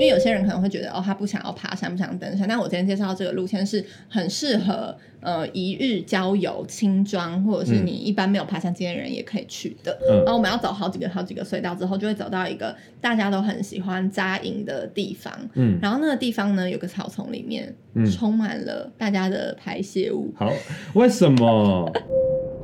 因为有些人可能会觉得哦，他不想要爬山，不想登山。但我今天介绍这个路线是很适合呃一日郊游、轻装，或者是你一般没有爬山经验的人也可以去的。嗯然后我们要走好几个好几个隧道之后，就会走到一个大家都很喜欢扎营的地方。嗯，然后那个地方呢，有个草丛里面嗯充满了大家的排泄物。好，为什么？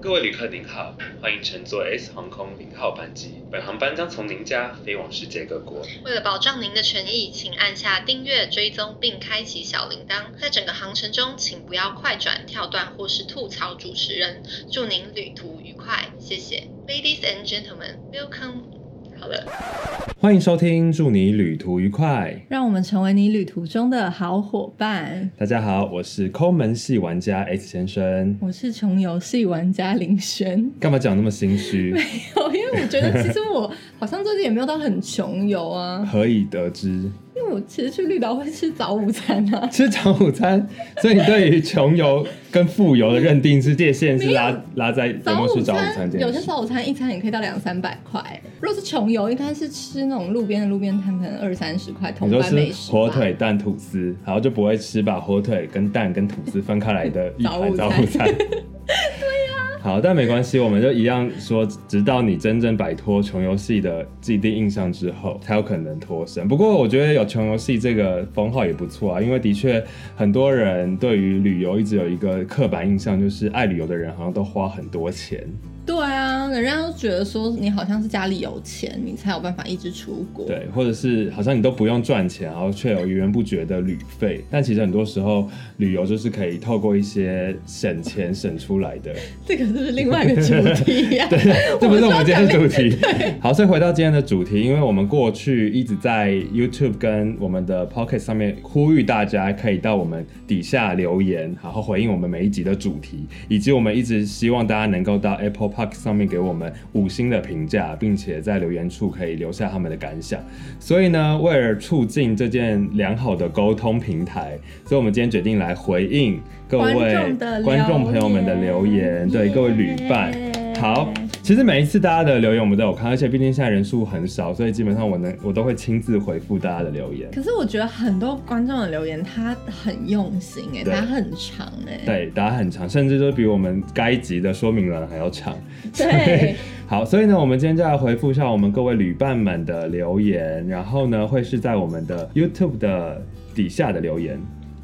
各位旅客您好，欢迎乘坐 S 航空零号班机，本航班将从您家飞往世界各国。为了保障您的权益，请按下订阅、追踪并开启小铃铛。在整个航程中，请不要快转、跳段或是吐槽主持人。祝您旅途愉快，谢谢。Ladies and gentlemen, welcome。好了，欢迎收听，祝你旅途愉快。让我们成为你旅途中的好伙伴。大家好，我是抠门系玩家 X 先生。我是穷游戏玩家林轩。干嘛讲那么心虚？没有，因为我觉得其实我好像最近也没有到很穷游啊，何以得知？因为我其实去绿岛会吃早午餐啊。吃早午餐，所以你对于穷游跟富游的认定是界限是拉拉在有没早午有吃早午餐？有些早午餐一餐也可以到两三百块，如果是穷游，应该是吃那种路边的路边摊，可能二三十块同你说班美食火腿蛋吐司，然后就不会吃把火腿跟蛋跟吐司分开来的一盘早早午午餐。好，但没关系，我们就一样说，直到你真正摆脱穷游戏的既定印象之后，才有可能脱身。不过我觉得有穷游戏这个封号也不错啊，因为的确很多人对于旅游一直有一个刻板印象，就是爱旅游的人好像都花很多钱。对啊，人家都觉得说你好像是家里有钱，你才有办法一直出国。对，或者是好像你都不用赚钱，然后却有源源不绝的旅费。但其实很多时候，旅游就是可以透过一些省钱省出来的。这个是不是另外一个主题 呀、对，这不是我们今天的主题。好，所以回到今天的主题，因为我们过去一直在 YouTube 跟我们的 Pocket 上面呼吁大家可以到我们底下留言，然后回应我们每一集的主题，以及我们一直希望大家能够到 Apple Park 上面给我们五星的评价，并且在留言处可以留下他们的感想。所以呢，为了促进这件良好的沟通平台，所以我们今天决定来回应各位观众的观众朋友们的留言，对各位旅伴。好，其实每一次大家的留言我们都有看，而且毕竟现在人数很少，所以基本上我能我都会亲自回复大家的留言。可是我觉得很多观众的留言他很用心哎，对他很长哎。对，答案很长，甚至都比我们该集的说明栏还要长。对好，所以呢，我们今天就来回复一下我们各位旅伴们的留言，然后呢，会是在我们的 YouTube 的底下的留言。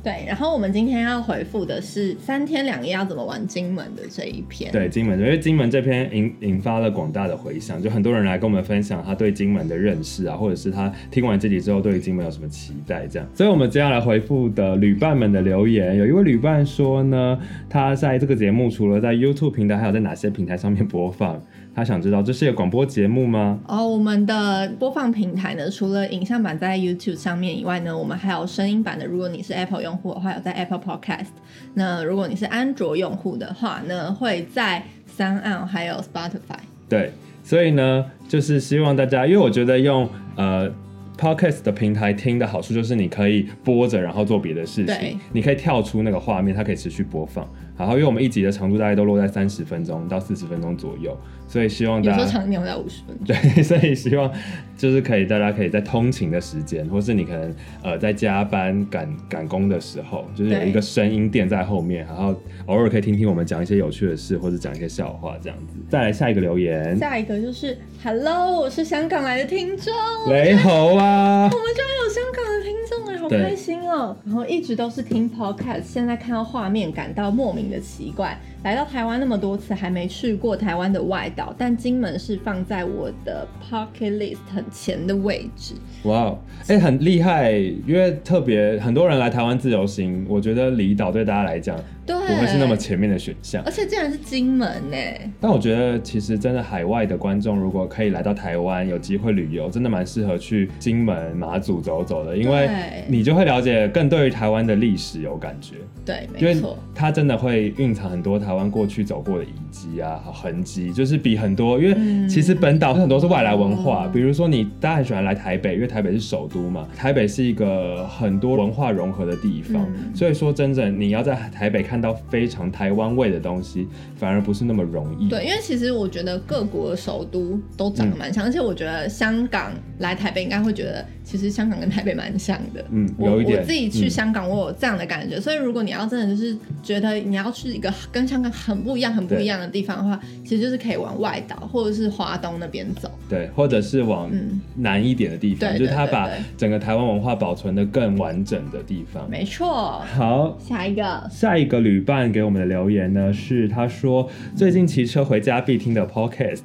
对，然后我们今天要回复的是三天两夜要怎么玩金门的这一篇。对金门，因为金门这篇引引发了广大的回响，就很多人来跟我们分享他对金门的认识啊，或者是他听完这集之后对金门有什么期待这样。所以我们接下来回复的旅伴们的留言，有一位旅伴说呢，他在这个节目除了在 YouTube 平台，还有在哪些平台上面播放？他想知道这是一个广播节目吗？哦，我们的播放平台呢，除了影像版在 YouTube 上面以外呢，我们还有声音版的。如果你是 Apple 用户的话，有在 Apple Podcast；那如果你是安卓用户的话呢，会在三岸还有 Spotify。对，所以呢，就是希望大家，因为我觉得用呃 podcast 的平台听的好处就是你可以播着，然后做别的事对情，你可以跳出那个画面，它可以持续播放。然后，因为我们一集的长度大概都落在三十分钟到四十分钟左右，所以希望有时候大家。长一点会在五十分钟。对，所以希望就是可以，大家可以在通勤的时间，或是你可能呃在加班赶赶工的时候，就是有一个声音垫在后面，然后偶尔可以听听我们讲一些有趣的事，或者讲一些笑话这样子。再来下一个留言，下一个就是 Hello，我是香港来的听众。雷猴啊，我们居然有香港的听众哎，好对开心哦！然后一直都是听 podcast，现在看到画面感到莫名的奇怪。来到台湾那么多次，还没去过台湾的外岛，但金门是放在我的 pocket list 很前的位置。哇哦，哎，很厉害，因为特别很多人来台湾自由行，我觉得离岛对大家来讲对，不会是那么前面的选项。而且竟然是金门呢，但我觉得其实真的海外的观众，如果可以来到台湾，有机会旅游，真的蛮适合去金门、马祖走走的，因为你就会了解更对于台湾的历史有感觉，对，没错，它真的会蕴藏很多台湾过去走过的遗迹啊、痕迹，就是比很多，因为嗯。其实本岛很多是外来文化，比如说你大家很喜欢来台北，因为台北是首都嘛，台北是一个很多文化融合的地方，嗯。所以说真正你要在台北看到非常台湾味的东西，反而不是那么容易。对，因为其实我觉得各国的首都都长得蛮像，而且我觉得香港来台北应该会觉得其实香港跟台北蛮像的。嗯有一点我自己去嗯香港，我有这样的感觉。所以如果你要真的就是觉得你要去一个跟香港很不一样、很不一样的地方的话，其实就是可以往外岛或者是华东那边走。对，或者是往嗯南一点的地方，对就是它把整个台湾文化保存的更完整的地方。没错，好，下一个下一个旅伴给我们的留言呢是他说最近骑车回家必听的 podcast，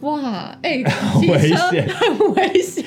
哇，哎、好骑危险很危险，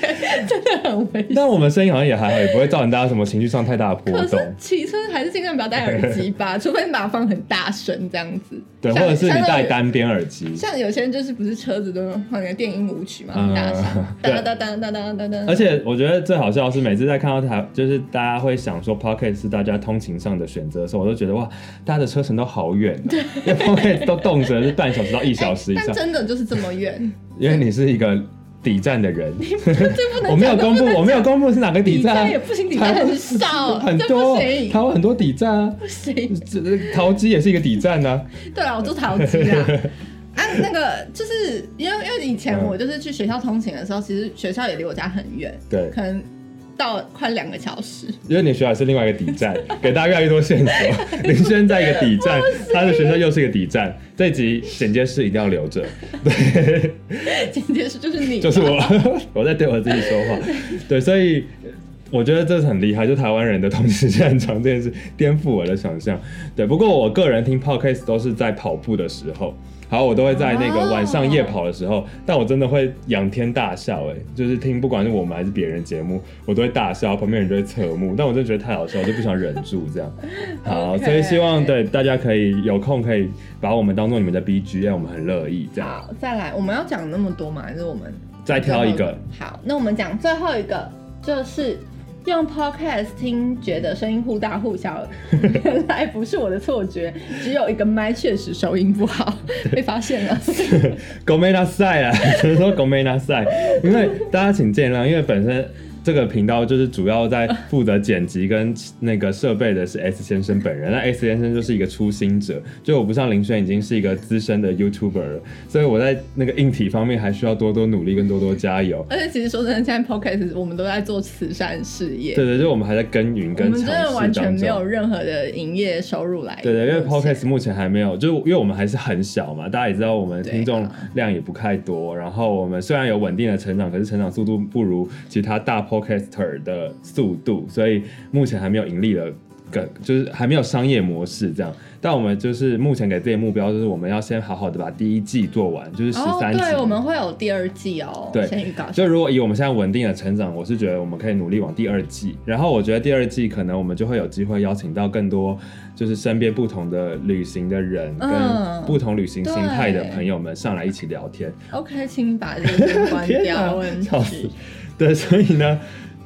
真的很危险。但我们声音好像也还好，也不会造成大家什么情绪上太大的波可动是。骑车还是尽量不要戴耳机吧，除非你把它放很大声这样子。对，或者是你戴单边耳机。像有些人就是不是车子都放那个电音舞曲嘛，嗯很大声，对哒哒哒哒哒哒哒。而且我觉得最好笑的是，每次在看到台，就是大家会想说 Pocket 是大家通勤上的选择的时候，我都觉得哇，大家的车程都好远、啊，因为 Pocket 都动辄是半小时到一小时以上但，真的就是这么远，因为你是一个抵站的人。这不能我没有公布，我没有公布是哪个抵底站啊，站也不行，底站很少，很多，不行，台湾很多抵站啊，不行。这桃机也是一个抵站啊。对啊，我做桃机啊。啊，那个就是因为因为以前我就是去学校通勤的时候，其实学校也离我家很远，对，可能到快两个小时。因为你学校是另外一个底站，给大家越来越多线索。林轩在一个底站，他的学校又是一个底站。这集简介是一定要留着，对，简介是就是你，就是我，我在对我自己说话。对，所以我觉得这是很厉害，就台湾人的通勤时间很长这件事，颠覆我的想象。对，不过我个人听 podcast 都是在跑步的时候。好，我都会在那个哦晚上夜跑的时候，但我真的会仰天大笑、哎，就是听不管是我们还是别人节目，我都会大笑，旁边人就会侧目，但我真的觉得太好笑，我就不想忍住这样。好所以希望对大家可以有空可以把我们当做你们的 BGM，我们很乐意这样。好，再来，我们要讲那么多吗？还是我们再挑一个？好，那我们讲最后一个，就是用 podcast 听，觉得声音忽大忽小，原来不是我的错觉，只有一个麦确实收音不好，被发现了。狗妹那赛啦，只能说狗妹拉塞，因为大家请见谅，因为本身。这个频道就是主要在负责剪辑跟那个设备的是 S 先生本人，那 S 先生就是一个初心者，就我不像林轩已经是一个资深的 YouTuber 了，所以我在那个硬体方面还需要多多努力跟多多加油。而且其实说真的，现在 podcast 我们都在做慈善事业，对对，就我们还在耕耘我们跟尝试真的完全没有。任何的营业收入来。对对，因为 Podcast 目前还没有，就是因为我们还是很小嘛，大家也知道我们听众量也不太多，然后我们虽然有稳定的成长，可是成长速度不如其他大 Podcaster 的速度，所以目前还没有盈利的个，就是还没有商业模式这样。但我们就是目前给自己目标，就是我们要先好好的把第一季做完，就是十哦，三集。对，我们会有第二季哦。对先预告。就如果以我们现在稳定的成长，我是觉得我们可以努力往第二季。然后我觉得第二季可能我们就会有机会邀请到更多，就是身边不同的旅行的人，嗯跟不同旅行形态的朋友们上来一起聊天。OK，请把这个关掉。对，所以呢，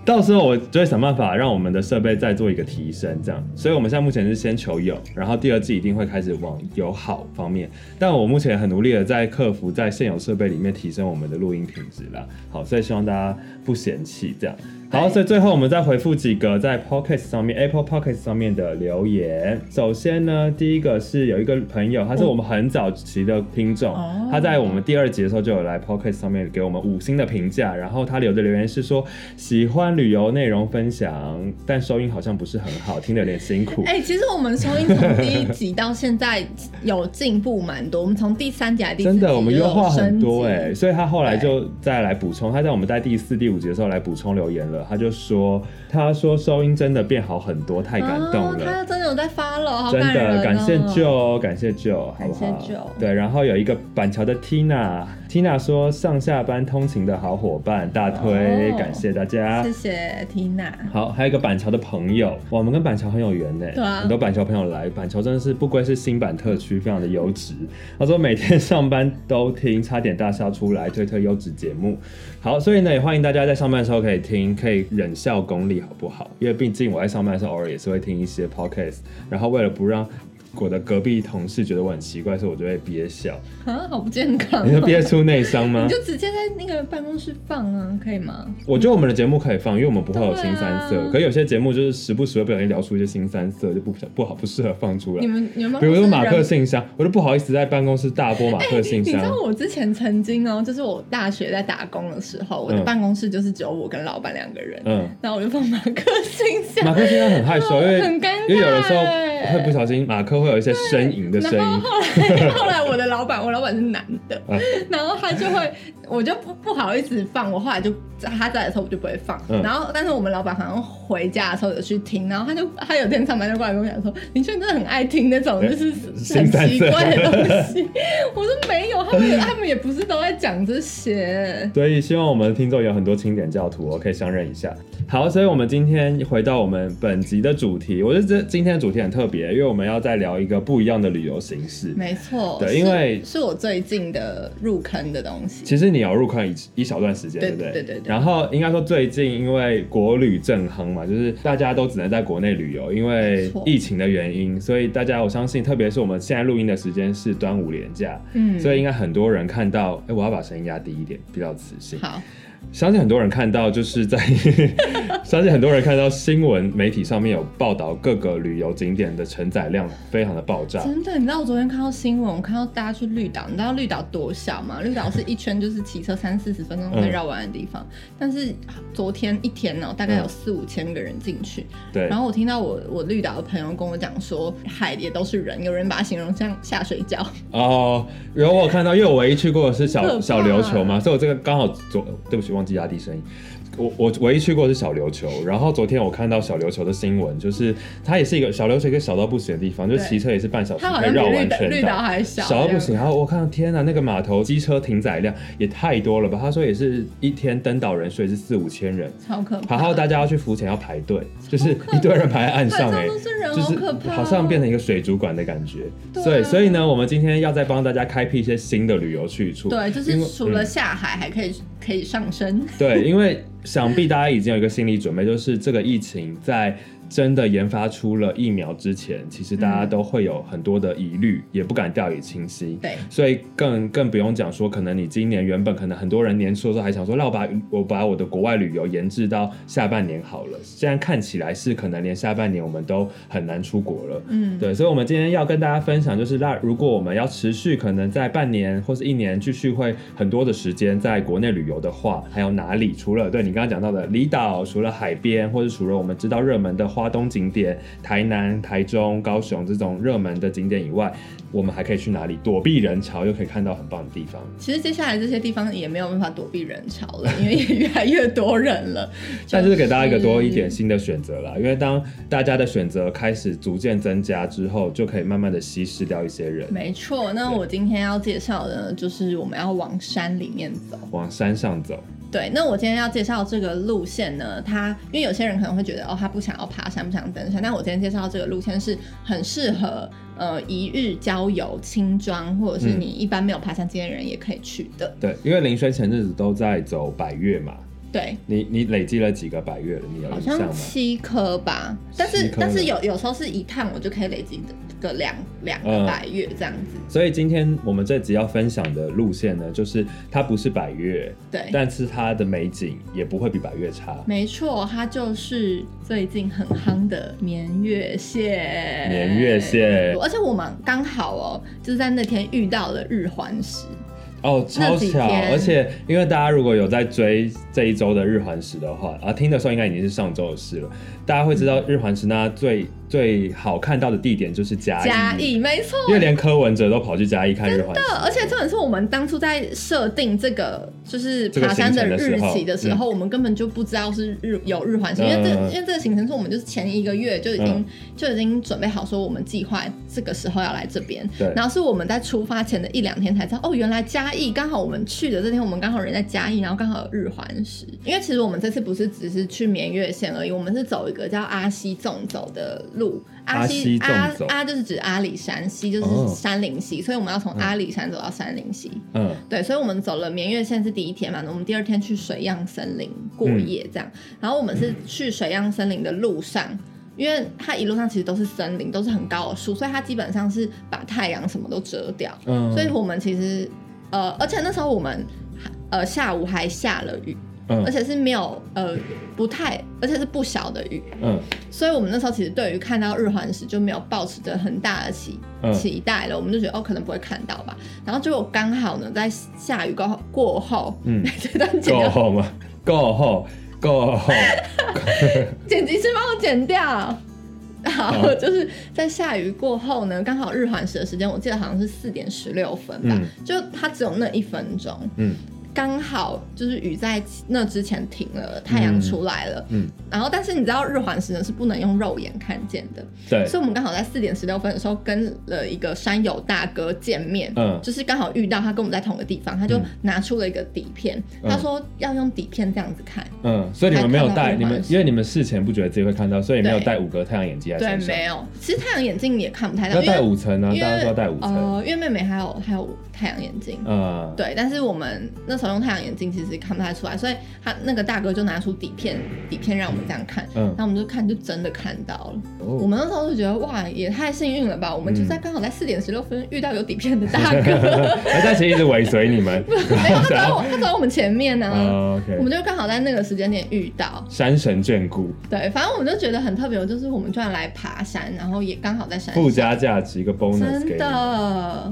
到时候我就会想办法让我们的设备再做一个提升，这样。所以我们现在目前是先求有，然后第二季一定会开始往友好方面。但我目前很努力的在克服在现有设备里面提升我们的录音品质啦。好，所以希望大家不嫌弃这样。好，所以最后我们再回复几个在 Podcast 上面 Apple Podcast 上面的留言。首先呢，第一个是有一个朋友，他是我们很早期的听众，哦。他在我们第二集的时候就有来 Podcast 上面给我们五星的评价，然后他留的留言是说喜欢旅游内容分享，但收音好像不是很好，听得有点辛苦。哎、其实我们收音从第一集到现在有进步蛮多，我们 从第三集还是第四集真的，我们优化很多哎、哎、所以他后来就再来补充，他在我们在第四、第五集的时候来补充留言了，他就说，他说收音真的变好很多，太感动了。哦，他真的有在发了，好真的感谢 Joe，感谢 Joe，好不好？感谢 Joe 对，然后有一个板桥的 Tina，Tina 说上下班通勤的好伙伴，大推，哦感谢大家谢。谢 Tina。好，还有一个板桥的朋友，哇我们跟板桥很有缘呢。对啊很多板桥朋友来，板桥真的是不愧是新版特区，非常的优质。他说每天上班都听，差点大笑出来，推推优质节目。好，所以呢，也欢迎大家在上班的时候可以听，可以忍笑功力，好不好？因为毕竟我在上班的时候，偶尔也是会听一些 podcast，然后为了不让我的隔壁同事觉得我很奇怪，所以我就会憋笑。啊，好不健康、你就哦。憋出内伤吗你？就直接在那个办公室放啊，可以吗？我觉得我们的节目可以放，因为我们不会有新三色。可有些节目就是时不时会不小心聊出一些新三色，就不不好不适合放出来你。们你们办比如说马克信箱，我就不好意思在办公室大播马克信箱。你知道我之前曾经哦，就是我大学在打工的时候，我的嗯办公室就是只有我跟老板两个人，嗯，然后我就放马克信箱，马克信箱很害羞，因为 很尴尬因为有的时候欸会不小心，马克会有一些呻吟的声音。然后后来 后来我的老板，我老板是男的，嗯然后他就会，我就不不好意思放，我后来就他在的时候我就不会放，嗯。然后但是我们老板好像回家的时候有去听，然后他就他有天上班就过来跟我讲说，林轩真的很爱听那种就是很奇怪的东西，我说没有，他们也他们也不是都在讲这些，所以希望我们的听众有很多清点教徒，我可以相认一下。好，所以我们今天回到我们本集的主题，我觉得这今天的主题很特别，因为我们要在聊一个不一样的旅游形式。没错，对因为是我最近的入坑的东西，其实你有入坑一一小段时间，对不对？对对对然后应该说最近因为国旅正夯嘛，就是大家都只能在国内旅游，因为疫情的原因，所以大家我相信，特别是我们现在录音的时间是端午连假，嗯所以应该很多人看到，哎，我要把声音压低一点，比较磁性。好，相信很多人看到，就是在 相信很多人看到新闻媒体上面有报道各个旅游景点的承载量非常的爆炸。真的，你知道我昨天看到新闻，我看到大家去绿岛，你知道绿岛多小吗？绿岛是一圈就是骑车三四十分钟可以绕完的地方，但是昨天一天呢、大概有嗯四五千个人进去。对然，后我听到我我绿岛的朋友跟我讲说，海也都是人，有人把它形容像下水饺。哦，然后我有看到，因为我唯一去过的是小小琉球嘛，所以我这个刚好昨对不起忘记压低声音。我我唯一去过是小琉球，然后昨天我看到小琉球的新闻，就是它也是一个小琉球一个小到不行的地方，就对骑车也是半小时可以绕完全绿岛还小，小到不行，然后我看到天呐，那个码头机车停载量也太多了吧？他说也是一天登岛人数也是四五千人，超可怕。然后大家要去浮潜要排队，就是一堆人排在岸上海哎、就是好像变成一个水族馆的感觉。对啊所以呢，我们今天要再帮大家开辟一些新的旅游去处。对，就是除了嗯下海还可以可以上升。对，因为想必大家已经有一个心理准备，就是这个疫情在真的研发出了疫苗之前，其实大家嗯都会有很多的疑虑，也不敢掉以轻心。对，所以更更不用讲说，可能你今年原本可能很多人年初的时候还想说，那我把我把我的国外旅游延至到下半年好了。现在看起来是可能连下半年我们都很难出国了。嗯，对，所以，我们今天要跟大家分享，就是那如果我们要持续可能在半年或是一年继续会很多的时间在国内旅游的话，还有哪里？除了对你刚刚讲到的离岛，除了海边，或者除了我们知道热门的花东景点，台南、台中、高雄这种热门的景点以外，我们还可以去哪里躲避人潮，又可以看到很棒的地方？其实接下来这些地方也没有办法躲避人潮了，因为也越来越多人了。但是给大家一个多一点新的选择啦，因为当大家的选择开始逐渐增加之后，就可以慢慢的稀释掉一些人，没错，那我今天要介绍的呢，就是我们要往山里面走。往山上走。对，那我今天要介绍这个路线呢，它因为有些人可能会觉得哦，他不想要爬山，不想登山，那我今天介绍这个路线是很适合呃一日郊游、轻装，或者是嗯你一般没有爬山经验的人也可以去的。对，因为林轩前日子都在走百越嘛，对，你你累积了几个百越了？你有好像印象吗？七颗吧，但是但是有有时候是一趟我就可以累积个两两个嗯百月这样子。所以今天我们这集要分享的路线呢，就是它不是百月，对，但是它的美景也不会比百月差。没错，它就是最近很夯的绵月线。绵月线而且我们刚好哦，就是在那天遇到了日环食。哦，超巧！而且因为大家如果有在追这一周的日环食的话，啊，听的时候应该已经是上周的事了。大家会知道日环食那最最好看到的地点就是嘉义，嘉义，没错。因为连柯文哲都跑去嘉义看日环食。而且重点是我们当初在设定这个就是爬山的日行程的时候期的时候，我们根本就不知道是日有日环食，因为这嗯。因为这个行程是我们就是前一个月就已经、嗯。就已经准备好说我们计划这个时候要来这边，对。然后是我们在出发前的一两天才知道，哦，原来嘉义刚好我们去的这天，我们刚好人在嘉义，然后刚好有日环食。因为其实我们这次不是只是去绵月线而已，我们是走一个叫阿西纵走的路。阿西阿阿就是指阿里山，西就是哦山林溪，所以我们要从阿里山走到山林溪。嗯，对，所以我们走了绵月线是第一天嘛，我们第二天去水漾森林过夜这样，然后我们是去水漾森林的路上。因为它一路上其实都是森林，都是很高的树，所以它基本上是把太阳什么都遮掉。嗯，所以我们其实呃，而且那时候我们呃下午还下了雨，嗯。而且是没有呃不太，而且是不小的雨，嗯。所以我们那时候其实对于看到日环食就没有抱持着很大的期嗯。期待了，我们就觉得哦可能不会看到吧，然后结果刚好呢在下雨过后过后，嗯。这段剪掉，吗？过后，过后，剪辑师帮我剪掉。好，好。就是在下雨过后呢，刚好日环食的时间，我记得好像是四点十六分吧，嗯。就它只有那一分钟，嗯刚好就是雨在那之前停了，太阳出来了，嗯，然后但是你知道日环食呢是不能用肉眼看见的，对，所以我们刚好在四点十六分的时候跟了一个山友大哥见面，嗯。就是刚好遇到他跟我们在同个地方，他就嗯。拿出了一个底片，嗯。他说要用底片这样子看，嗯，所以你们没有还看到戴你们因为你们事前不觉得自己会看到，所以没有对。戴五格太阳眼镜在对，身上。没有，其实太阳眼镜也看不太到，要戴五层啊，大家都要戴五层。呃，因为妹妹还有还有太阳眼镜。嗯，对，但是我们那时候用太阳眼镜，其实看不太出来，所以他那个大哥就拿出底片，底片让我们这样看，嗯然后我们就看，就真的看到了。我哦，们那时候就觉得哇，也太幸运了吧！我们就嗯在刚好在四点十六分遇到有底片的大哥，那他其实一直尾随你们，没有他走我他走我们前面呢、哦我们就刚好在那个时间点遇到。山神眷顾，对，反正我们就觉得很特别，就是我们居然来爬山，然后也刚好在山附，加价值一个 bonus 真。的。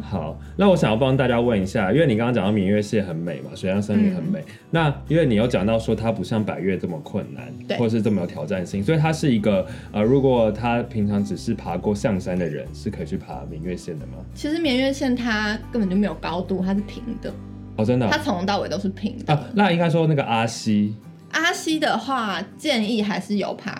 好，那我想要帮大家问一下，因为你刚刚讲到明月蟹很美嘛，水漾森林很美。那因为你有讲到说它不像百越这么困难，对或者是这么有挑战性，所以它是一个呃，如果他平常只是爬过象山的人，是可以去爬明月线的吗？其实明月线它根本就没有高度，它是平的，哦，真的它啊从头到尾都是平的。啊那应该说那个阿西阿西的话，建议还是有爬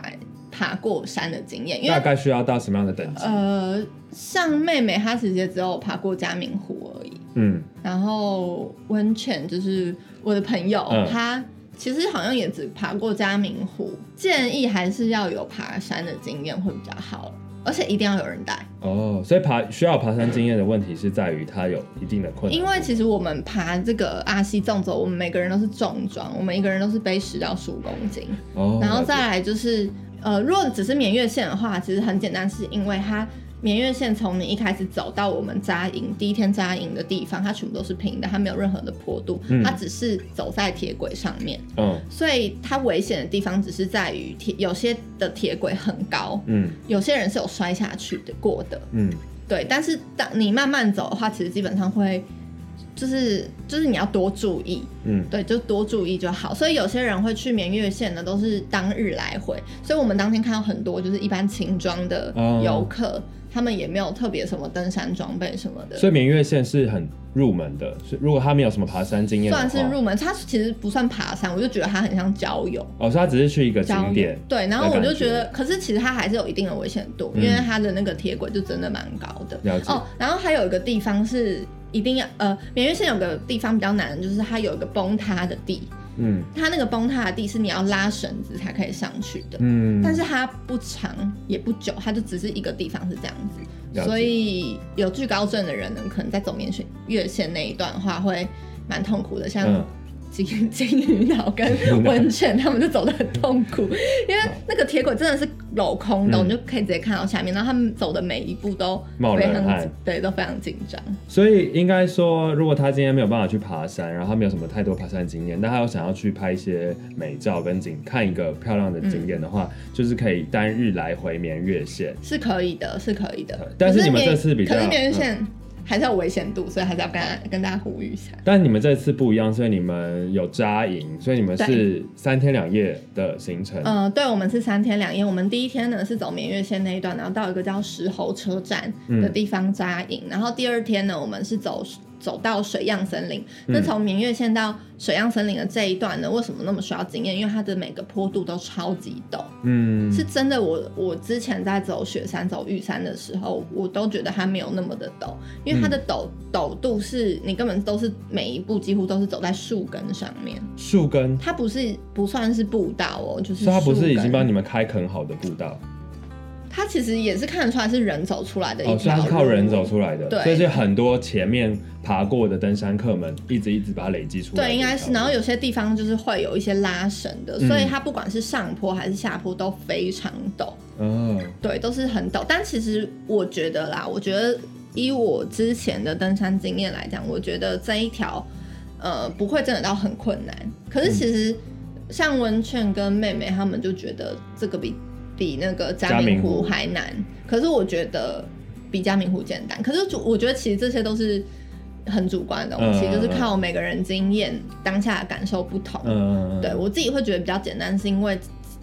爬过山的经验，因为大概需要到什么样的等级？呃，像妹妹她直接只有爬过嘉明湖而已，嗯，然后温泉就是我的朋友，嗯。他其实好像也只爬过嘉明湖，建议还是要有爬山的经验会比较好，而且一定要有人带，哦，所以爬需要爬山经验的问题是在于它有一定的困难，因为其实我们爬这个阿西纵走，我们每个人都是重装，我们一个人都是背十到十五公斤，哦，然后再来就是，呃，如果只是绵月线的话，其实很简单，是因为它绵月线从你一开始走到我们扎营第一天扎营的地方，它全部都是平的，它没有任何的坡度，嗯。它只是走在铁轨上面，嗯所以它危险的地方只是在于铁有些的铁轨很高，嗯。有些人是有摔下去的过的，嗯。对，但是当你慢慢走的话，其实基本上会。就是就是你要多注意，嗯对，就多注意就好。所以有些人会去绵月线呢，都是当日来回。所以我们当天看到很多就是一般轻装的哦游客，他们也没有特别什么登山装备什么的，所以明月线是很入门的，是如果他没有什么爬山经验算是入门。它其实不算爬山，我就觉得它很像郊游。哦，所以他只是去一个景点，对，然后我就觉得，可是其实它还是有一定的危险度，嗯因为它的那个铁轨就真的蛮高的。了解哦，然后还有一个地方是一定要呃，绵月线有个地方比较难，就是它有一个崩塌的地，嗯。它那个崩塌的地是你要拉绳子才可以上去的。嗯，但是它不长也不久，它就只是一个地方是这样子，所以有惧高症的人呢，可能在走绵雪月线那一段的话会蛮痛苦的，像嗯金 金鱼脑跟温泉，他们就走得很痛苦，因为那个铁轨真的是镂空的，嗯你就可以直接看到下面，然后他们走的每一步都冒非常冷汗对，都非常紧张。所以应该说，如果他今天没有办法去爬山，然后他没有什么太多爬山经验，但他又想要去拍一些美照跟景，看一个漂亮的景点的话，就是可以单日来回绵月线。是可以的，是可以的。但是你们这次比较嗯可是绵月线还是有危险度，所以还是要跟跟大家呼吁一下。但你们这次不一样，所以你们有扎营，所以你们是三天两夜的行程。嗯、对，我们是三天两夜。我们第一天呢是走绵月线那一段，然后到一个叫石猴车站的地方扎营。然后第二天呢，我们是走走到水漾森林。那从明月线到水漾森林的这一段呢，为什么那么需要经验？因为它的每个坡度都超级陡，嗯，是真的我。我之前在走雪山、走玉山的时候，我都觉得它没有那么的陡，因为它的陡陡度是你根本都是每一步几乎都是走在树根上面。树根，它不是不算是步道哦，就是它不是已经帮你们开垦好的步道。它其实也是看得出来是人走出来的一哦，是靠人走出来的，对所以是很多前面爬过的登山客们一直一直把它累积出来对。应该是。然后有些地方就是会有一些拉绳的，嗯所以它不管是上坡还是下坡都非常陡，嗯，对，都是很陡。但其实我觉得啦，我觉得以我之前的登山经验来讲，我觉得这一条呃不会真的到很困难。可是其实像文倩跟妹妹他们就觉得这个比比那个嘉明湖还难，可是我觉得比嘉明湖简单。可是主我觉得其实这些都是。很主观的东西，嗯就是靠每个人经验、当下的感受不同。嗯，对我自己会觉得比较简单，是因为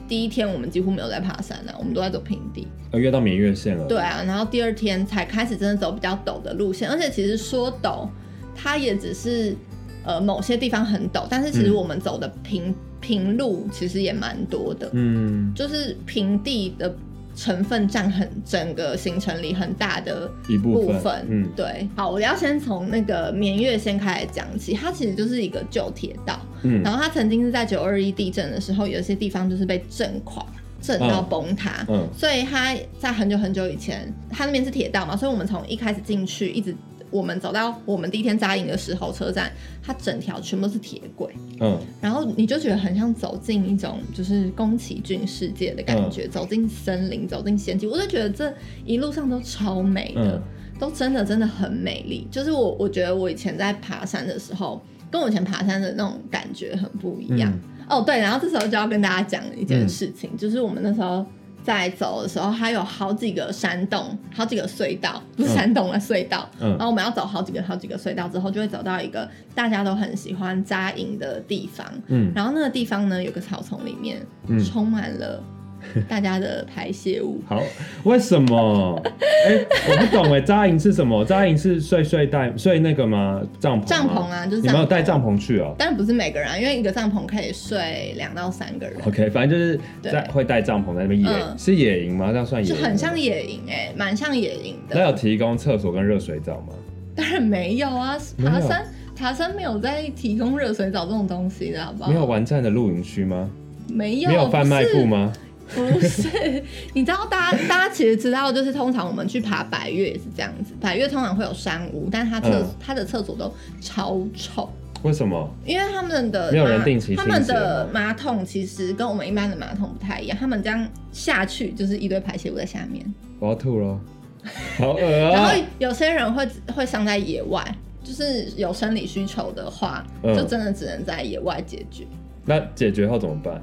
第一天我们几乎没有在爬山啊，我们都在走平地。呃，越到绵月线了。对，啊，然后第二天才开始真的走比较陡的路线，而且其实说陡，它也只是呃某些地方很陡，但是其实嗯我们走的平、平路其实也蛮多的，嗯，就是平地的成分占很整个行程里很大的一部分。分。嗯。对。好，我要先从那个绵月先开始讲起，它其实就是一个旧铁道，嗯。然后它曾经是在九二一地震的时候，有一些地方就是被震垮，震到崩塌。嗯。所以它在很久很久以前，它那边是铁道嘛，所以我们从一开始进去，一直我们走到我们第一天扎营的时候车站，它整条全部是铁轨，嗯。然后你就觉得很像走进一种就是宫崎骏世界的感嗯。觉，走进森林，走进仙境，我就觉得这一路上都超美的，嗯。都真的真的很美丽。就是我我觉得我以前在爬山的时候，跟我以前爬山的那种感觉很不一样。嗯。哦，对，然后这时候就要跟大家讲一件事情，就是我们那时候在走的时候，它有好几个山洞，好几个隧道，不是山洞了，隧道。嗯然后我们要走好几个好几个隧道之后，就会走到一个大家都很喜欢扎营的地方。嗯，然后那个地方呢，有个草丛里面嗯充满了 大家的排泄物。好，为什么？哎、我不懂哎，扎营是什么？扎营是睡睡袋睡那个吗？帐篷？帐篷啊就是你们有带帐帐篷去哦、当然不是每个人啊，因为一个帐篷可以睡两到三个人，OK，反正就是对在会带帐篷在那边野，嗯是野营吗？这样算野营？就很像野营哎、蛮像野营的。那有提供厕所跟热水澡吗？当然没有啊，爬山爬山没有在提供热水澡这种东西的，好不好？没有完善的露营区吗？没有，没有贩卖部吗？不是？你知道大家大家其实知道，就是通常我们去爬百越也是这样子，百越通常会有山屋，但它厕、嗯它的厕所都超臭。为什么？因为他们的没有人定期他们的马桶其实跟我们一般的马桶不太一样，他们这样下去就是一堆排泄物在下面，我要吐了，好恶然后啊！有些人会会上在野外，就是有生理需求的话，嗯就真的只能在野外解决。那解决后怎么办？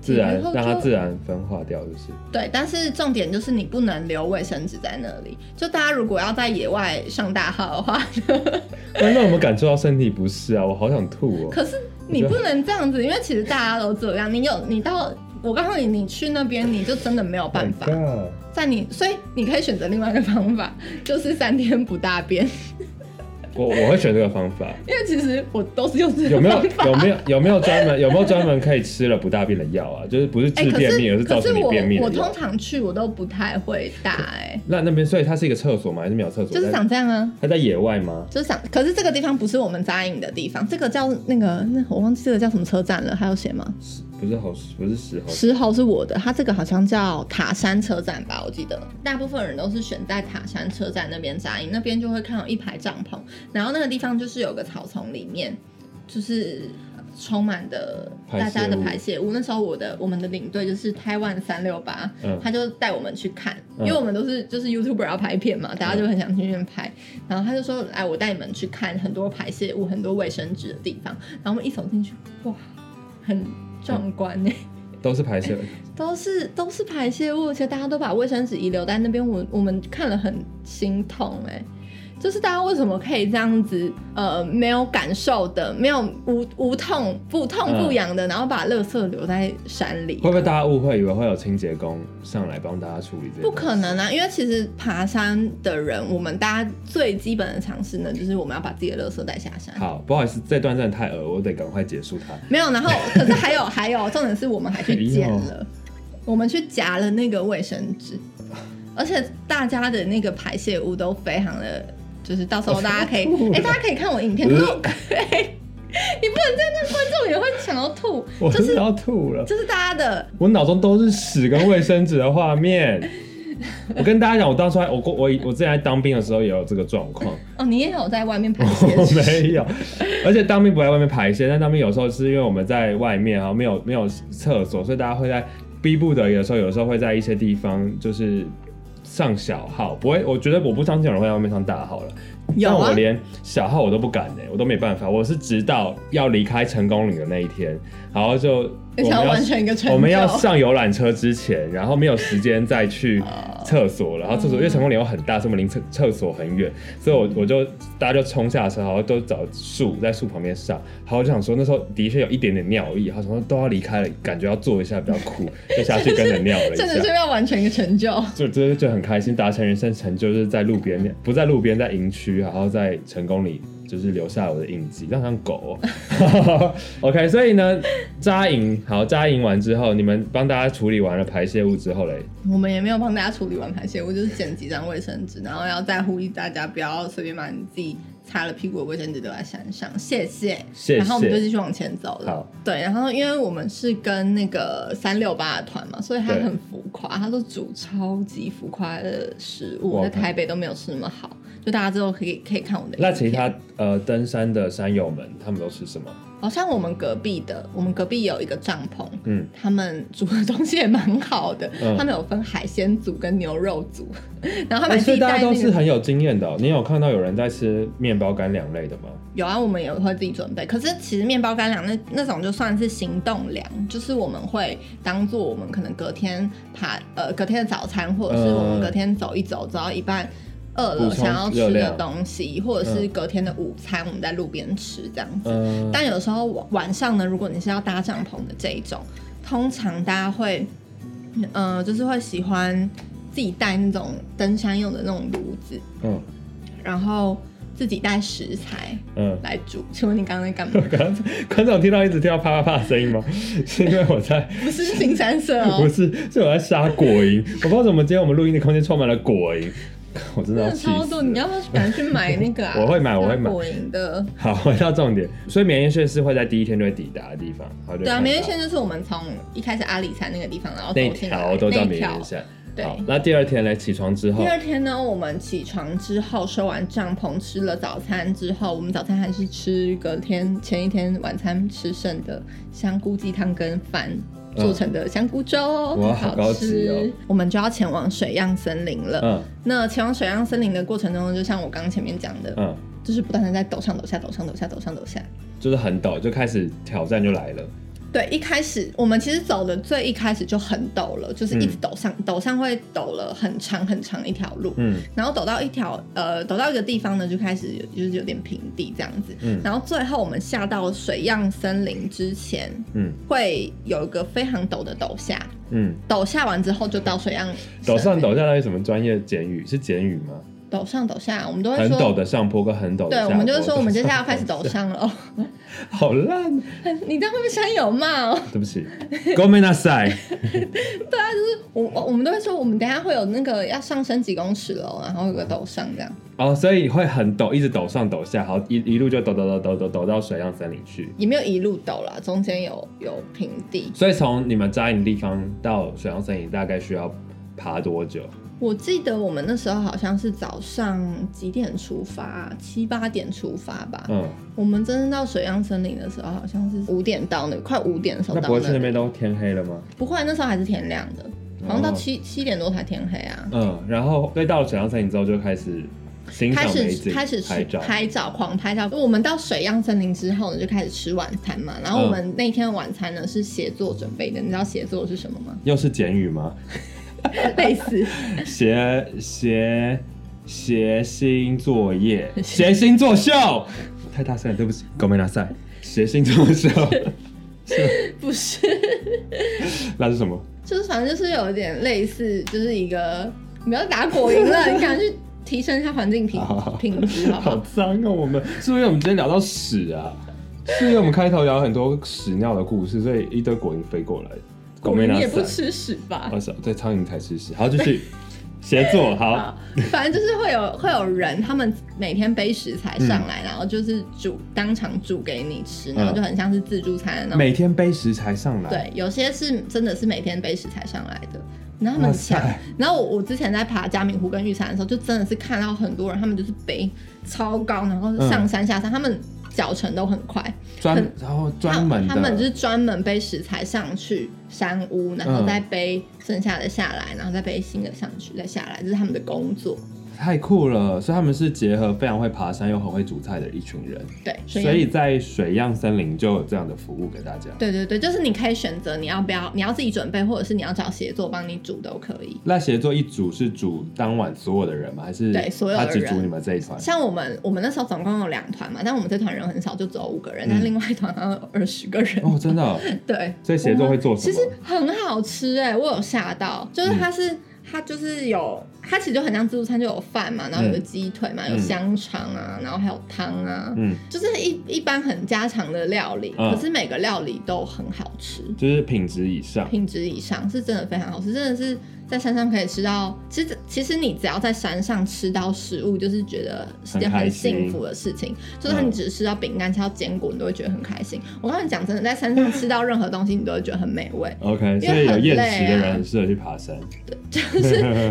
自然让它自然分化掉，就是。对，但是重点就是你不能留卫生纸在那里。就大家如果要在野外上大号的话，那那有没有感受到身体不适啊？我好想吐哦。可是你不能这样子，因为其实大家都这样。你有你到我告诉你，你去那边你就真的没有办法 Oh 在你，所以你可以选择另外一个方法，就是三天不大便。我我会选这个方法。因为其实我都是用这有没有。有没有有没有专门有没有专门可以吃了不大便的药啊？就是不是治便秘，而是造成你便秘的药通。常去我都不太会大哎、那那边所以它是一个厕所吗？还是没有厕所？就是想这样啊。它在野外吗？就是想，可是这个地方不是我们扎营的地方，这个叫那个那我忘记这个叫什么车站了，还有写吗？不是好不是石猴。石猴是我的，它这个好像叫塔山车站吧，我记得。大部分人都是选在塔山车站那边扎营，那边就会看到一排帐篷，然后那个地方就是有个草丛里面，就是充满的大家的排泄物。那时候我的我们的领队就是台湾三六八嗯，他就带我们去看，嗯。因为我们都是就是 YouTuber 要拍片嘛，大家就很想去那边拍，然后他就说哎我带你们去看很多排泄物、很多卫生纸的地方，然后我们一走进去，哇，很壮观欸呢。都是排泄，都是都是排泄物，而且大家都把卫生纸遗留在那边，我我们看了很心痛哎、就是大家为什么可以这样子呃没有感受的，没有无无痛不痛不痒的，然后把垃圾留在山里会？不会大家误会以为会有清洁工上来帮大家处理？不可能啊，因为其实爬山的人，我们大家最基本的常识呢，就是我们要把自己的垃圾带下山。好，不好意思，这段真的太恶，我得赶快结束它。没有，然后可是还有 还有，重点是我们还去捡哎了，我们去夹了那个卫生纸，而且大家的那个排泄物都非常的，就是到时候大家可以，哎、大家可以看我影片，可是我你不能这样，那观众也会想要吐，就是我真的要吐了，就是大家的，我脑中都是屎跟卫生纸的画面。我跟大家讲，我当初还我过我我之前在当兵的时候也有这个状况，哦，你也有在外面排泄？没有，而且当兵不在外面排泄，但当兵有时候是因为我们在外面啊，没有没有厕所，所以大家会在逼不得已的时候，有时候会在一些地方就是上小号，不会，我觉得我不相信有人会在外面上大号了。有啊但我，连小号我都不敢呢、我都没办法。我是直到要离开成功岭的那一天，然后就我们要完成一个成我们要上游览车之前，然后没有时间再去 哦厕所了。然后厕所因为成功岭又很大，所以我们离厕厕所很远，所以我我就大家就冲下车，然后都找树在树旁边上。然后我就想说，那时候的确有一点点尿意，然后想说都要离开了，感觉要坐一下比较酷，就下去跟着尿了一下真的是。要完成一个成就。就就就很开心，达成人生成就，就是在路边，不在路边，在营区，然后在成功里，就是留下我的印记，让像狗、哦。OK，所以呢，扎营好，扎营完之后，你们帮大家处理完了排泄物之后嘞，我们也没有帮大家处理完排泄物，就是捡几张卫生纸，然后要再呼吁大家不要随便把你自己擦了屁股的卫生纸丢在山上，谢谢。谢谢然后我们就继续往前走了好。对，然后因为我们是跟那个三六八的团嘛，所以他很浮夸，他都煮超级浮夸的食物，在台北都没有吃那么好。就大家之后可以可以看我的。那其他呃登山的山友们，他们都吃什么？好像我们隔壁的，我们隔壁有一个帐篷，嗯，他们煮的东西也蛮好的，嗯他们有分海鲜组跟牛肉组，然后他们哎所以大家。都是很有经验的哦、你有看到有人在吃面包干粮类的吗？有啊，我们也会自己准备。可是其实面包干粮那那种就算是行动粮，就是我们会当做我们可能隔天爬呃隔天的早餐，或者是我们隔天走一走，走到一半饿了想要吃的东西，或者是嗯隔天的午餐，我们在路边吃这样子。嗯、但有时候晚晚上呢，如果你是要搭帐篷的这一种，通常大家会，呃，就是会喜欢自己带那种登山用的那种炉子，嗯然后自己带食材嗯。来煮。请问你刚刚在干嘛？刚刚观众听到一直听到啪啪啪的声音吗？是因为我在不是新三色不哦，是，是我在杀果蝇。我不知道怎么今天我们录音的空间充满了果蝇，我真的要气的超多。你要不要去买那个啊？我会买我会买果蝇的。好，回到重点，所以绵延线是会在第一天就会抵达的地方。对绵延线就是我们从一开始阿里山那个地方，然后那走进来条都叫那一条绵延线。对好，那第二天呢？起床之后第，二天呢，我们起床之后收完帐篷，吃了早餐之后，我们早餐还是吃隔天前一天晚餐吃剩的香菇鸡汤跟饭。做成的香菇粥哦，哇很好高级吃。哦我们就要前往水漾森林了。嗯那前往水漾森林的过程中，就像我刚刚前面讲的，嗯，就是不断的在抖上、抖下、抖上、抖下、抖上、抖下。就是很抖，就开始挑战就来了。对，一开始我们其实走的最一开始就很陡了，就是一直陡上，陡上会陡了很长很长一条路。嗯然后陡到一条呃，陡到一个地方呢，就开始有就是有点平地这样子。嗯然后最后我们下到水漾森林之前，嗯会有一个非常陡的陡下，嗯，陡下完之后就到水漾陡上陡下那是什么专业简语？是简语吗？陡上陡下，我们都会说很陡的上坡跟很陡的对，下坡。我们就是说我们接下来要开始陡陡上了哦。好烂，你这样会不会山友骂哦？对不起 g o m e n a s a 我我我们都会说我们等一下会有那个要上升几公尺喽，然后有个陡上这样，哦，所以会很陡，一直陡上陡下，好一一路就陡陡陡陡陡陡到水漾森林去。也没有一路陡啦，中间有有平地。所以从你们扎营的地方到水漾森林大概需要爬多久？我记得我们那时候好像是早上几点出发，七八点出发吧。嗯，我们真正到水漾森林的时候，好像是五点到那，快五点的时候到那不会去那里边都天黑了吗？不会，那时候还是天亮的，好像到哦七七点多才天黑啊。嗯，然后所以到了水漾森林之后就开始欣开始开始去拍照。拍照，狂拍照。我们到水漾森林之后呢，就开始吃晚餐嘛。然后我嗯们那天的晚餐呢是写作准备的，你知道写作是什么吗？又是简语吗？类似写写写星作业，写星作秀，太大声了，对不起，狗没拿赛，写星作秀，是 不是？那是什么？就是反正就是有一点类似，就是一个不要打果蝇了，你赶快去提升一下环境品品质，好？脏哦！我们是不是因为我们今天聊到屎啊？是因为我们开头聊很多屎尿的故事，所以一堆果蝇飞过来。狗没拿也不，吃屎吧？哦是，对，苍蝇才吃屎。好，继续。协作好好，反正就是会有会有人，他们每天背食材上来，然后就是煮当场煮给你吃，然后就很像是自助餐的那种。每天背食材上来，，对，有些是真的是每天背食材上来的，然后他们抢塞。然后我我之前在爬嘉明湖跟玉山的时候，就真的是看到很多人，他们就是背超高，然后上山下山，他们脚程都很快，专然后专门，他他们就是专门背食材上去山屋，然后嗯。再背剩下的下来，然后再背新的上去，再下来，这是他们的工作。太酷了，所以他们是结合非常会爬山又很会煮菜的一群人，对，所以在水漾森林就有这样的服务给大家。对对对，就是你可以选择你要不要，你要自己准备，或者是你要找协作帮你煮都可以。那协作一煮是煮当晚所有的人吗？还是对所有的人他只煮你们这一团？像我们，我们那时候总共有两团嘛，但我们这团人很少，就只有五个人，嗯但另外一团好像有二十个人。哦，真的哦、对，所以协作会做什么？其实很好吃哎、我有吓到，就是它是、它就是有，它其实就很像自助餐，就有饭嘛，然后有嗯鸡腿嘛，有嗯香肠啊，然后还有汤啊，嗯，就是一一般很家常的料理，嗯可是每个料理都很好吃。就是品质以上。品质以上是真的非常好吃，真的是在山上可以吃到。其实其实你只要在山上吃到食物，就是觉得是件很幸福的事情。就算你只是吃到饼干、吃到坚果，你都会觉得很开心。我跟你讲真的，在山上吃到任何东西，你都会觉得很美味，OK，所以有厌食的人很适合去爬山，对就是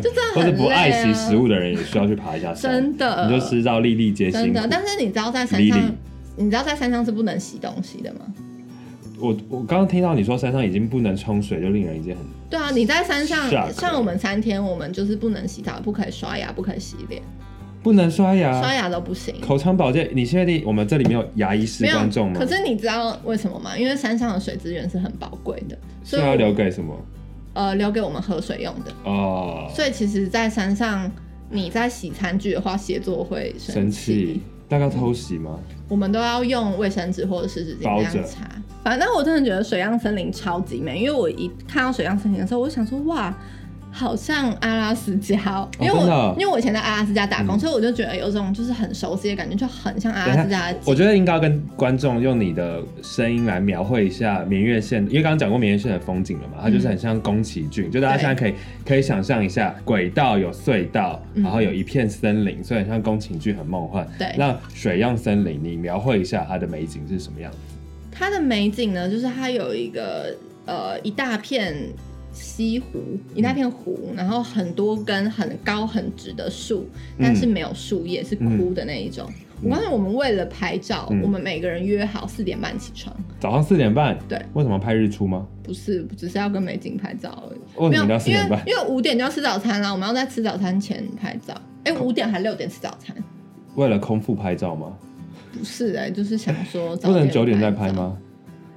就真的 或者很累不爱惜啊食物的人也需要去爬一下山。真的，你就吃到粒粒皆辛苦真的。。但是你知道在山上，你知道在山上是不能洗东西的吗？我我刚刚听到你说山上已经不能冲水，就令人已经很对啊，你在山上像我们三天，我们就是不能洗澡，不可以刷牙，不可以洗脸，不能刷牙、刷牙都不行。口腔保健。你确定我们这里没有牙医师观众，吗？可是你知道为什么吗？因为山上的水资源是很宝贵的，所以要留给什么？呃留给我们喝水用的。哦，所以其实，在山上你在洗餐具的话，协作会生生气，大概偷袭吗？我们都要用卫生纸或者湿纸巾包着这样擦。反正我真的觉得水漾森林超级美，因为我一看到水漾森林的时候，我就想说哇。好像阿拉斯加哦，因为我、因为我以前在阿拉斯加打工，嗯所以我就觉得有种就是很熟悉的感觉，就很像阿拉斯加的。我觉得应该要跟观众用你的声音来描绘一下明月线，因为刚刚讲过明月线的风景了嘛，它就是很像宫崎骏，就大家现在可以可以想象一下，轨道有隧道，嗯然后有一片森林，所以很像宫崎骏，很梦幻。对那水漾森林，你描绘一下它的美景是什么样子？它的美景呢，就是它有一个呃一大片西湖，一大片湖，然后很多根很高很直的树，但是没有树叶，是枯的那一种。我告诉你，我们为了拍照，嗯我们每个人约好四点半起床，早上四点半，对，为什么拍日出吗？不是只是要跟美景拍照而已。为什么要四点半？为因为五点就要吃早餐了，我们要在吃早餐前拍照。哎、五点还六点吃早餐？为了空腹拍照吗？不是哎、就是想说早不能九点再？拍吗？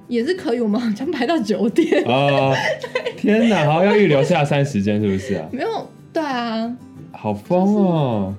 也是可以，我们好像排到九点。哦，天哪，好要预留下山时间是不是啊？没有，对啊，好疯哦！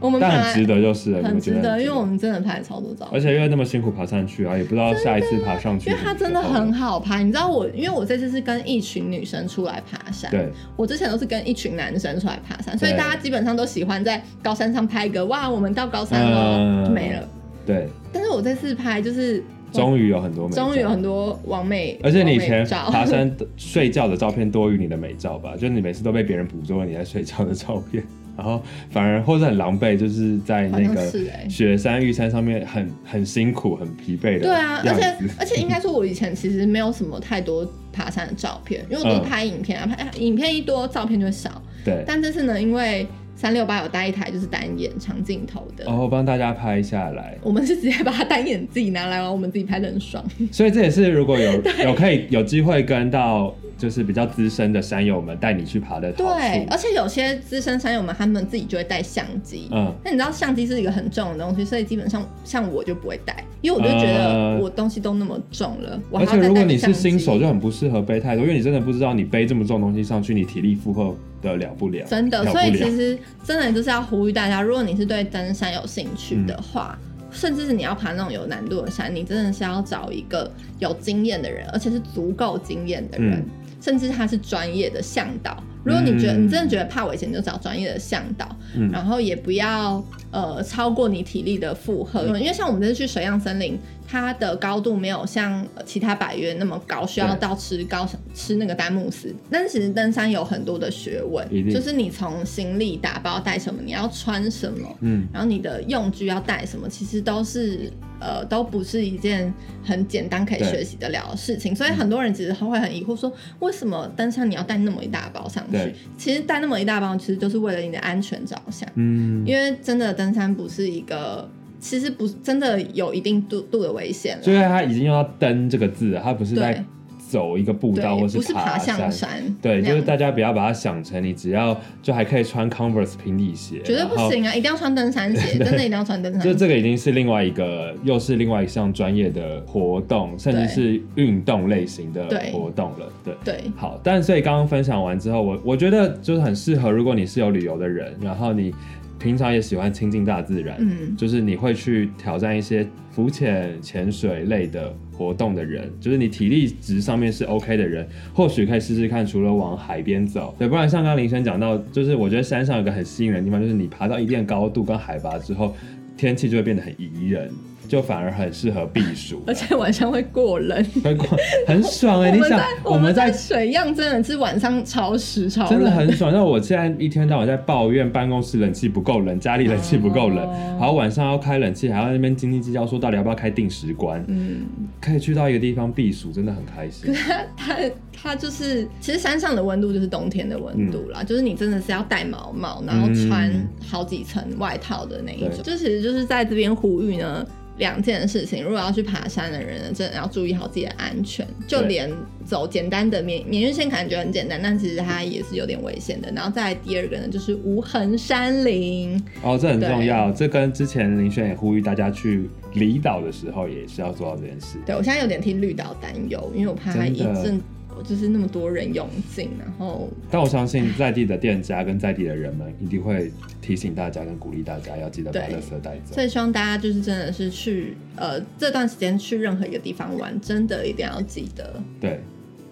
但我们但很值得就是了，很值得，因为我们真的拍了超多照。而且因为那么辛苦爬上去啊，也不知道下一次爬上去因为它真的很好拍，你知道我，因为我这次是跟一群女生出来爬山，对，我之前都是跟一群男生出来爬山，所以大家基本上都喜欢在高山上拍一个哇，我们到高山了，嗯没了。对，但是我这次拍就是终于有很多美照，终于有很多完美，而且你以前爬山的睡觉的照片多于你的美照吧？就是你每次都被别人捕捉了你在睡觉的照片，然后反而或者很狼狈，就是在那个雪山、玉山上面很很辛苦、很疲惫的对啊，而且。而且应该说，我以前其实没有什么太多爬山的照片，因为我都拍影片啊，拍影片一多，照片就少。对，但这次呢，因为三六八有带一台就是单眼长镜头的，然后帮大家拍下来。我们是直接把它单眼自己拿来，然后我们自己拍的很爽。所以这也是如果有 有可以有机会跟到就是比较资深的山友们带你去爬的好对，而且有些资深山友们他们自己就会带相机。嗯，那你知道相机是一个很重的东西，所以基本上像我就不会带，因为我就觉得呃我东西都那么重了，我还而且如果你是新手，就很不适合背太多，因为你真的不知道你背这么重东西上去，你体力负荷得了不了。真的，所以其实真的就是要呼吁大家，如果你是对登山有兴趣的话，甚至是你要爬那种有难度的山，你真的是要找一个有经验的人，而且是足够经验的人，嗯甚至他是专业的向导。如果你觉得、嗯。你真的觉得怕危险，你就找专业的向导，嗯。然后也不要呃超过你体力的负荷，因为像我们这次去水漾森林，它的高度没有像呃其他百越那么高，需要到吃高吃那个丹木斯。但是其实登山有很多的学问，就是你从行李打包带什么，你要穿什么，嗯，然后你的用具要带什么，其实都是呃都不是一件很简单可以学习得了的事情。所以很多人其实会很疑惑说，为什么登山你要带那么一大包上去？其实带那么一大包，其实就是为了你的安全着想。嗯，因为真的登山不是一个，其实不是真的有一定度度的危险了。就是他已经用到“登”这个字了，他不是在走一个步道对，或不是爬象山，对，就是大家不要把它想成你只要就还可以穿 Converse 平底鞋，绝对不行啊！一定要穿登山鞋，真的一定要穿登山鞋。就这个已经是另外一个，又是另外一项专业的活动，甚至是运动类型的活动了。对，对好，但所以刚刚分享完之后，我我觉得就是很适合，如果你是有旅游的人，然后你平常也喜欢亲近大自然，嗯。就是你会去挑战一些浮潜、潜水类的活动的人，就是你体力值上面是 OK 的人，或许可以试试看，除了往海边走，对，不然像刚刚林轩讲到，就是我觉得山上有个很吸引人的地方，就是你爬到一定的高度跟海拔之后，天气就会变得很宜人，就反而很适合避暑，而且晚上会过冷。会过很爽哎、你想我们在水漾真的是晚上超湿超真的很 爽。那我现在一天到晚在抱怨办公室冷气不够冷，家里冷气不够冷，哦然后晚上要开冷气，还要那边斤斤计较说到底要不要开定时关。嗯，可以去到一个地方避暑，真的很开心。它它它就是，其实山上的温度就是冬天的温度啦，就是你真的是要戴毛帽，然后穿嗯好几层外套的那一种。对就其实就是在这边呼吁呢。两件事情，如果要去爬山的人呢，真的要注意好自己的安全。就对连走简单的免免疫线感觉很简单，但其实它也是有点危险的。然后再来第二个呢，就是无痕山林。哦，这很重要。这跟之前林轩也呼吁大家去离岛的时候，也是要做到这件事。对我现在有点替绿岛担忧，因为我怕它一阵就是那么多人涌进，然后但我相信在地的店家跟在地的人们一定会提醒大家跟鼓励大家要记得把对垃圾带走所。以希望大家就是真的是去呃这段时间去任何一个地方玩，真的一定要记得对，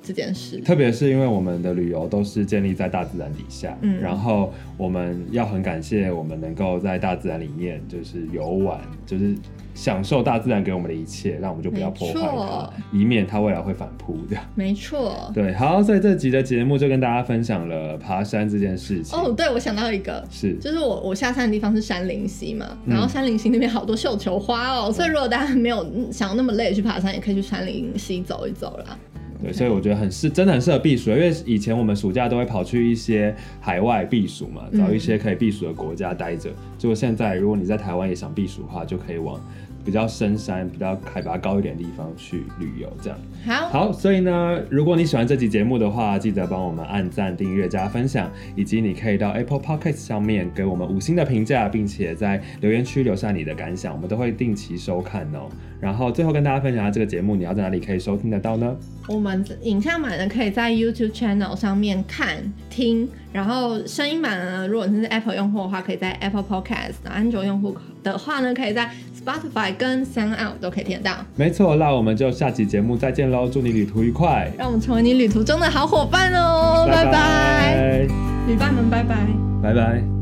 这件事。特别是因为我们的旅游都是建立在大自然底下，嗯然后我们要很感谢我们能够在大自然里面就是游玩，就是享受大自然给我们的一切，让我们就不要破坏它，以免它未来会反扑这样。没错。对，好，所以这集的节目就跟大家分享了爬山这件事情。哦，对，我想到一个，是，就是我我下山的地方是山林溪嘛，嗯然后山林溪那边好多绣球花哦，所以如果大家没有嗯想要那么累去爬山，也可以去山林溪走一走啦。对，所以我觉得很适，真的很适合避暑，因为以前我们暑假都会跑去一些海外避暑嘛，嗯找一些可以避暑的国家待着。结果现在，如果你在台湾也想避暑的话，就可以往比较深山、比较海拔高一点的地方去旅游，这样。好，好，所以呢，如果你喜欢这期节目的话，记得帮我们按赞、订阅、加分享，以及你可以到 Apple Podcast 上面给我们五星的评价，并且在留言区留下你的感想，我们都会定期收看哦。然后最后跟大家分享一下这个节目，你要在哪里可以收听得到呢？我们影像版呢可以在 YouTube channel 上面看听，然后声音版呢，如果你是 Apple 用户的话，可以在 Apple Podcast；安卓用户的话呢，可以在 Spotify 跟 Sound Out 都可以听得到。没错，那我们就下期节目再见喽！祝你旅途愉快，让我们成为你旅途中的好伙伴哦，拜拜，拜旅伴们，拜拜。拜拜。